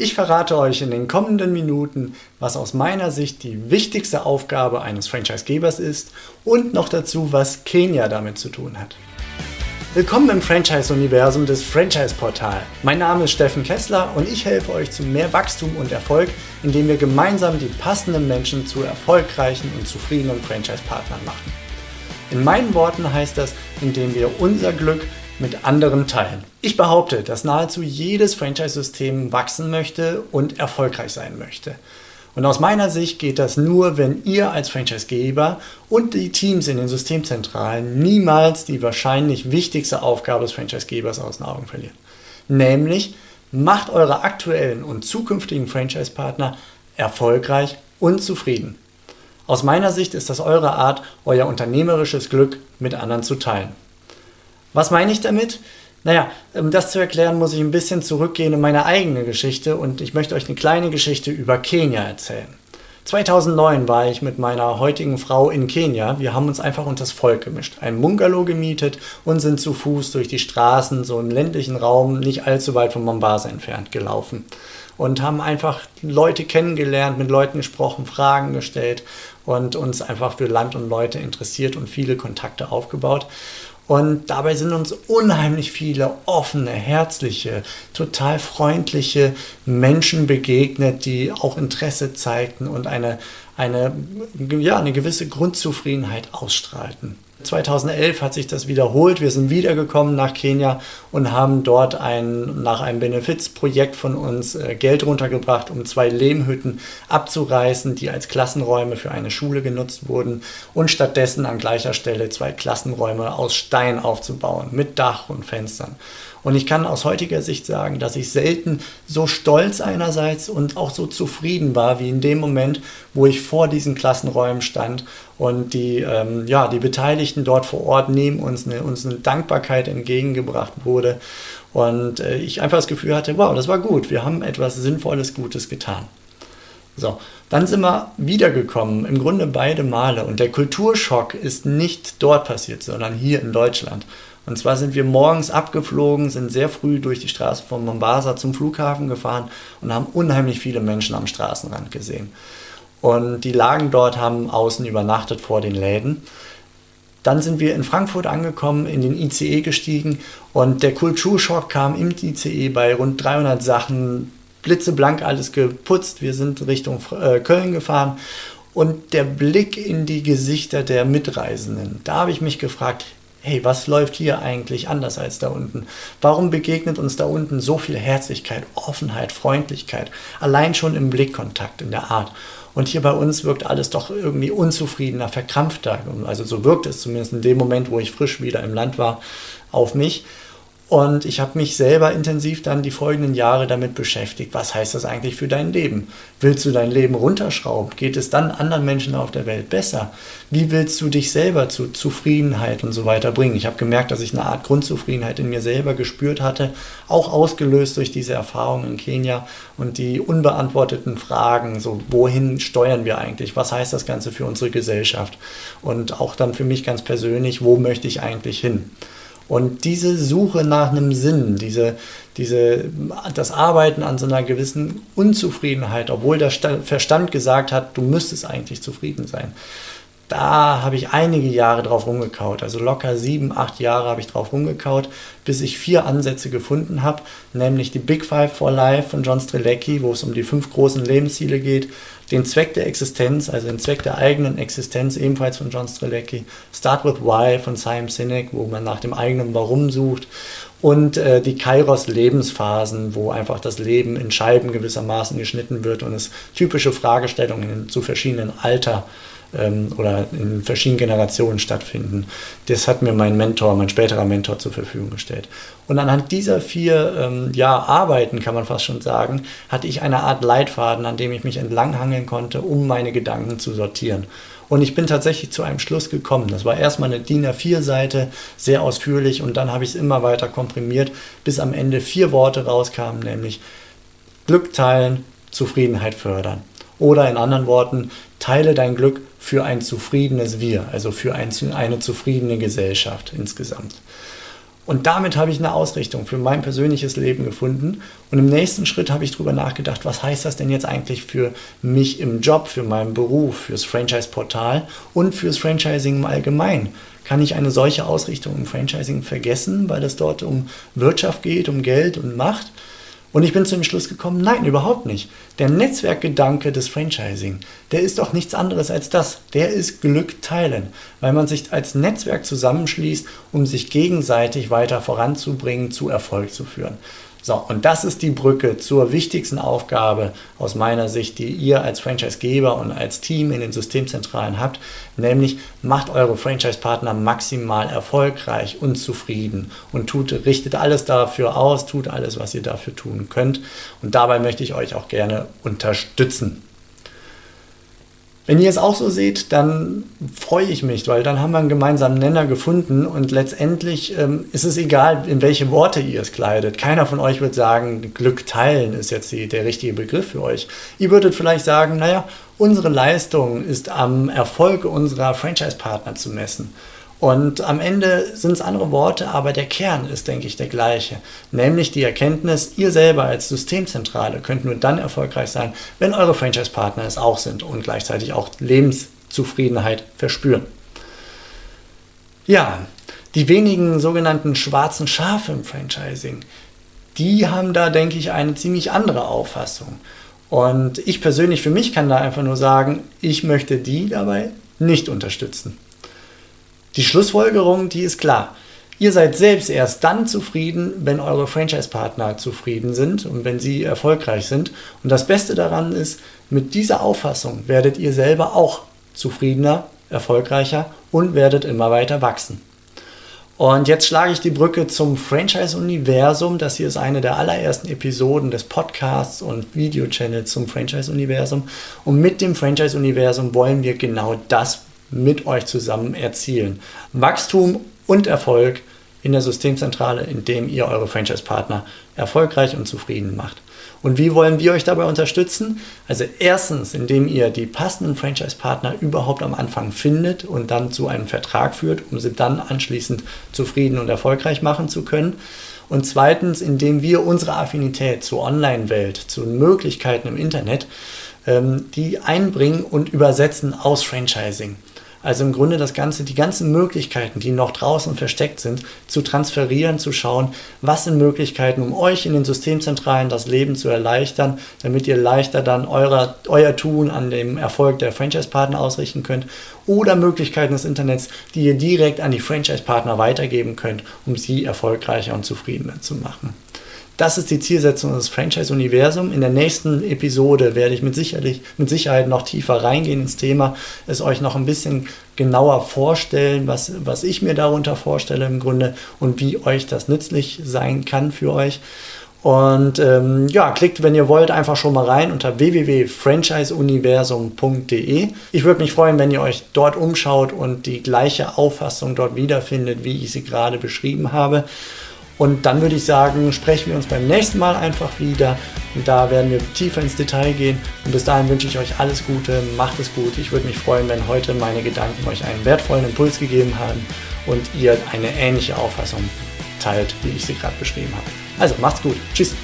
Ich verrate euch in den kommenden Minuten, was aus meiner Sicht die wichtigste Aufgabe eines Franchisegebers ist und noch dazu, was Kenia damit zu tun hat. Willkommen im Franchise-Universum des Franchise-Portal. Mein Name ist Steffen Kessler und ich helfe euch zu mehr Wachstum und Erfolg, indem wir gemeinsam die passenden Menschen zu erfolgreichen und zufriedenen Franchise-Partnern machen. In meinen Worten heißt das, indem wir unser Glück mit anderen teilen. Ich behaupte, dass nahezu jedes Franchise-System wachsen möchte und erfolgreich sein möchte. Und aus meiner Sicht geht das nur, wenn ihr als Franchisegeber und die Teams in den Systemzentralen niemals die wahrscheinlich wichtigste Aufgabe des Franchisegebers aus den Augen verlieren. Nämlich macht eure aktuellen und zukünftigen Franchise-Partner erfolgreich und zufrieden. Aus meiner Sicht ist das eure Art, euer unternehmerisches Glück mit anderen zu teilen. Was meine ich damit? Naja, um das zu erklären, muss ich ein bisschen zurückgehen in meine eigene Geschichte und ich möchte euch eine kleine Geschichte über Kenia erzählen. 2009 war ich mit meiner heutigen Frau in Kenia. Wir haben uns einfach unter das Volk gemischt, ein Bungalow gemietet und sind zu Fuß durch die Straßen, so einen ländlichen Raum, nicht allzu weit von Mombasa entfernt gelaufen. Und haben einfach Leute kennengelernt, mit Leuten gesprochen, Fragen gestellt und uns einfach für Land und Leute interessiert und viele Kontakte aufgebaut. Und dabei sind uns unheimlich viele offene, herzliche, total freundliche Menschen begegnet, die auch Interesse zeigten und eine, eine, ja, eine gewisse Grundzufriedenheit ausstrahlten. 2011 hat sich das wiederholt. Wir sind wiedergekommen nach Kenia und haben dort ein, nach einem Benefizprojekt von uns äh, Geld runtergebracht, um zwei Lehmhütten abzureißen, die als Klassenräume für eine Schule genutzt wurden und stattdessen an gleicher Stelle zwei Klassenräume aus Stein aufzubauen mit Dach und Fenstern. Und ich kann aus heutiger Sicht sagen, dass ich selten so stolz einerseits und auch so zufrieden war wie in dem Moment, wo ich vor diesen Klassenräumen stand und die, ähm, ja, die Beteiligten dort vor Ort neben uns eine, uns eine Dankbarkeit entgegengebracht wurde. Und äh, ich einfach das Gefühl hatte, wow, das war gut, wir haben etwas Sinnvolles, Gutes getan. So, dann sind wir wiedergekommen, im Grunde beide Male. Und der Kulturschock ist nicht dort passiert, sondern hier in Deutschland. Und zwar sind wir morgens abgeflogen, sind sehr früh durch die Straße von Mombasa zum Flughafen gefahren und haben unheimlich viele Menschen am Straßenrand gesehen. Und die lagen dort, haben außen übernachtet vor den Läden. Dann sind wir in Frankfurt angekommen, in den ICE gestiegen und der Kulturschock kam im ICE bei rund 300 Sachen, blitzeblank alles geputzt. Wir sind Richtung äh, Köln gefahren und der Blick in die Gesichter der Mitreisenden, da habe ich mich gefragt, hey, was läuft hier eigentlich anders als da unten? Warum begegnet uns da unten so viel Herzlichkeit, Offenheit, Freundlichkeit, allein schon im Blickkontakt, in der Art? Und hier bei uns wirkt alles doch irgendwie unzufriedener, verkrampfter. Also so wirkt es zumindest in dem Moment, wo ich frisch wieder im Land war, auf mich. Und ich habe mich selber intensiv dann die folgenden Jahre damit beschäftigt. Was heißt das eigentlich für dein Leben? Willst du dein Leben runterschrauben? Geht es dann anderen Menschen auf der Welt besser? Wie willst du dich selber zu Zufriedenheit und so weiter bringen? Ich habe gemerkt, dass ich eine Art Grundzufriedenheit in mir selber gespürt hatte, auch ausgelöst durch diese Erfahrung in Kenia und die unbeantworteten Fragen, so wohin steuern wir eigentlich? Was heißt das Ganze für unsere Gesellschaft? Und auch dann für mich ganz persönlich, wo möchte ich eigentlich hin? Und diese Suche nach einem Sinn, diese, diese, das Arbeiten an so einer gewissen Unzufriedenheit, obwohl der Verstand gesagt hat, du müsstest eigentlich zufrieden sein, da habe ich einige Jahre drauf rumgekaut. Also locker sieben, acht Jahre habe ich drauf rumgekaut, bis ich vier Ansätze gefunden habe, nämlich die Big Five for Life von John Strelecki, wo es um die fünf großen Lebensziele geht, den Zweck der Existenz, also den Zweck der eigenen Existenz, ebenfalls von John Strelecki, Start with Why von Simon Sinek, wo man nach dem eigenen Warum sucht und äh, die Kairos Lebensphasen, wo einfach das Leben in Scheiben gewissermaßen geschnitten wird und es typische Fragestellungen zu verschiedenen Alter ähm, oder in verschiedenen Generationen stattfinden. Das hat mir mein Mentor, mein späterer Mentor zur Verfügung gestellt. Und anhand dieser vier ähm, ja, Arbeiten, kann man fast schon sagen, hatte ich eine Art Leitfaden, an dem ich mich entlanghangeln konnte, um meine Gedanken zu sortieren. Und ich bin tatsächlich zu einem Schluss gekommen. Das war erstmal eine DIN A4-Seite, sehr ausführlich, und dann habe ich es immer weiter komprimiert, bis am Ende vier Worte rauskamen, nämlich Glück teilen, Zufriedenheit fördern. Oder in anderen Worten, teile dein Glück für ein zufriedenes Wir, also für ein, eine zufriedene Gesellschaft insgesamt. Und damit habe ich eine Ausrichtung für mein persönliches Leben gefunden. Und im nächsten Schritt habe ich darüber nachgedacht, was heißt das denn jetzt eigentlich für mich im Job, für meinen Beruf, fürs Franchise-Portal und fürs Franchising im Allgemeinen. Kann ich eine solche Ausrichtung im Franchising vergessen, weil es dort um Wirtschaft geht, um Geld und Macht? Und ich bin zu dem Schluss gekommen, nein, überhaupt nicht. Der Netzwerkgedanke des Franchising, der ist doch nichts anderes als das. Der ist Glück teilen, weil man sich als Netzwerk zusammenschließt, um sich gegenseitig weiter voranzubringen, zu Erfolg zu führen. So, und das ist die Brücke zur wichtigsten Aufgabe aus meiner Sicht, die ihr als Franchisegeber und als Team in den Systemzentralen habt, nämlich macht eure Franchise-Partner maximal erfolgreich und zufrieden und tut, richtet alles dafür aus, tut alles, was ihr dafür tun könnt. Und dabei möchte ich euch auch gerne unterstützen. Wenn ihr es auch so seht, dann freue ich mich, weil dann haben wir einen gemeinsamen Nenner gefunden und letztendlich ähm, ist es egal, in welche Worte ihr es kleidet. Keiner von euch wird sagen, Glück teilen ist jetzt die, der richtige Begriff für euch. Ihr würdet vielleicht sagen, naja, unsere Leistung ist am Erfolg unserer Franchise-Partner zu messen. Und am Ende sind es andere Worte, aber der Kern ist, denke ich, der gleiche. Nämlich die Erkenntnis, ihr selber als Systemzentrale könnt nur dann erfolgreich sein, wenn eure Franchise-Partner es auch sind und gleichzeitig auch Lebenszufriedenheit verspüren. Ja, die wenigen sogenannten schwarzen Schafe im Franchising, die haben da, denke ich, eine ziemlich andere Auffassung. Und ich persönlich für mich kann da einfach nur sagen, ich möchte die dabei nicht unterstützen. Die Schlussfolgerung, die ist klar. Ihr seid selbst erst dann zufrieden, wenn eure Franchise-Partner zufrieden sind und wenn sie erfolgreich sind. Und das Beste daran ist, mit dieser Auffassung werdet ihr selber auch zufriedener, erfolgreicher und werdet immer weiter wachsen. Und jetzt schlage ich die Brücke zum Franchise-Universum. Das hier ist eine der allerersten Episoden des Podcasts und Video-Channels zum Franchise-Universum. Und mit dem Franchise-Universum wollen wir genau das mit euch zusammen erzielen. Wachstum und Erfolg in der Systemzentrale, indem ihr eure Franchise-Partner erfolgreich und zufrieden macht. Und wie wollen wir euch dabei unterstützen? Also erstens, indem ihr die passenden Franchise-Partner überhaupt am Anfang findet und dann zu einem Vertrag führt, um sie dann anschließend zufrieden und erfolgreich machen zu können. Und zweitens, indem wir unsere Affinität zur Online-Welt, zu Möglichkeiten im Internet, ähm, die einbringen und übersetzen aus Franchising. Also im Grunde das Ganze, die ganzen Möglichkeiten, die noch draußen versteckt sind, zu transferieren, zu schauen, was sind Möglichkeiten, um euch in den Systemzentralen das Leben zu erleichtern, damit ihr leichter dann euer, euer Tun an dem Erfolg der Franchise-Partner ausrichten könnt oder Möglichkeiten des Internets, die ihr direkt an die Franchise-Partner weitergeben könnt, um sie erfolgreicher und zufriedener zu machen. Das ist die Zielsetzung des Franchise-Universums. In der nächsten Episode werde ich mit, sicherlich, mit Sicherheit noch tiefer reingehen ins Thema, es euch noch ein bisschen genauer vorstellen, was, was ich mir darunter vorstelle im Grunde und wie euch das nützlich sein kann für euch. Und ähm, ja, klickt, wenn ihr wollt, einfach schon mal rein unter www.franchiseuniversum.de. Ich würde mich freuen, wenn ihr euch dort umschaut und die gleiche Auffassung dort wiederfindet, wie ich sie gerade beschrieben habe. Und dann würde ich sagen, sprechen wir uns beim nächsten Mal einfach wieder. Und da werden wir tiefer ins Detail gehen. Und bis dahin wünsche ich euch alles Gute, macht es gut. Ich würde mich freuen, wenn heute meine Gedanken euch einen wertvollen Impuls gegeben haben und ihr eine ähnliche Auffassung teilt, wie ich sie gerade beschrieben habe. Also macht's gut. Tschüss.